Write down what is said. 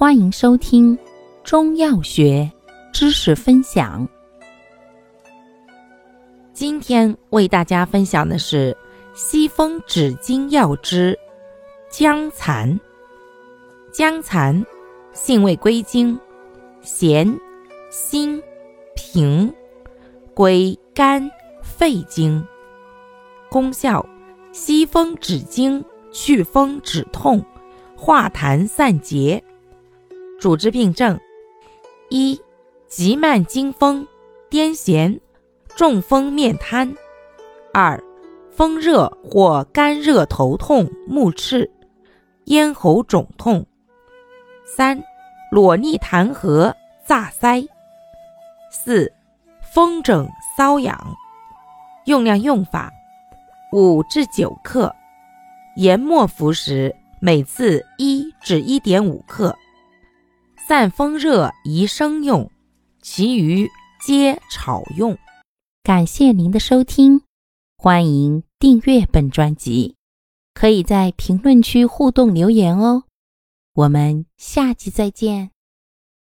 欢迎收听中药学知识分享。今天为大家分享的是西风止惊药之姜蚕。姜蚕性味归经：咸、辛、平，归肝、肺经。功效：西风止惊，祛风止痛，化痰散结。主治病症：一、急慢惊风、癫痫、中风面瘫；二、风热或干热头痛、目赤、咽喉肿痛；三、裸逆痰核、炸腮；四、风疹瘙痒。用量用法：五至九克，研末服食，每次一至一点五克。散风热宜生用，其余皆炒用。感谢您的收听，欢迎订阅本专辑，可以在评论区互动留言哦。我们下期再见。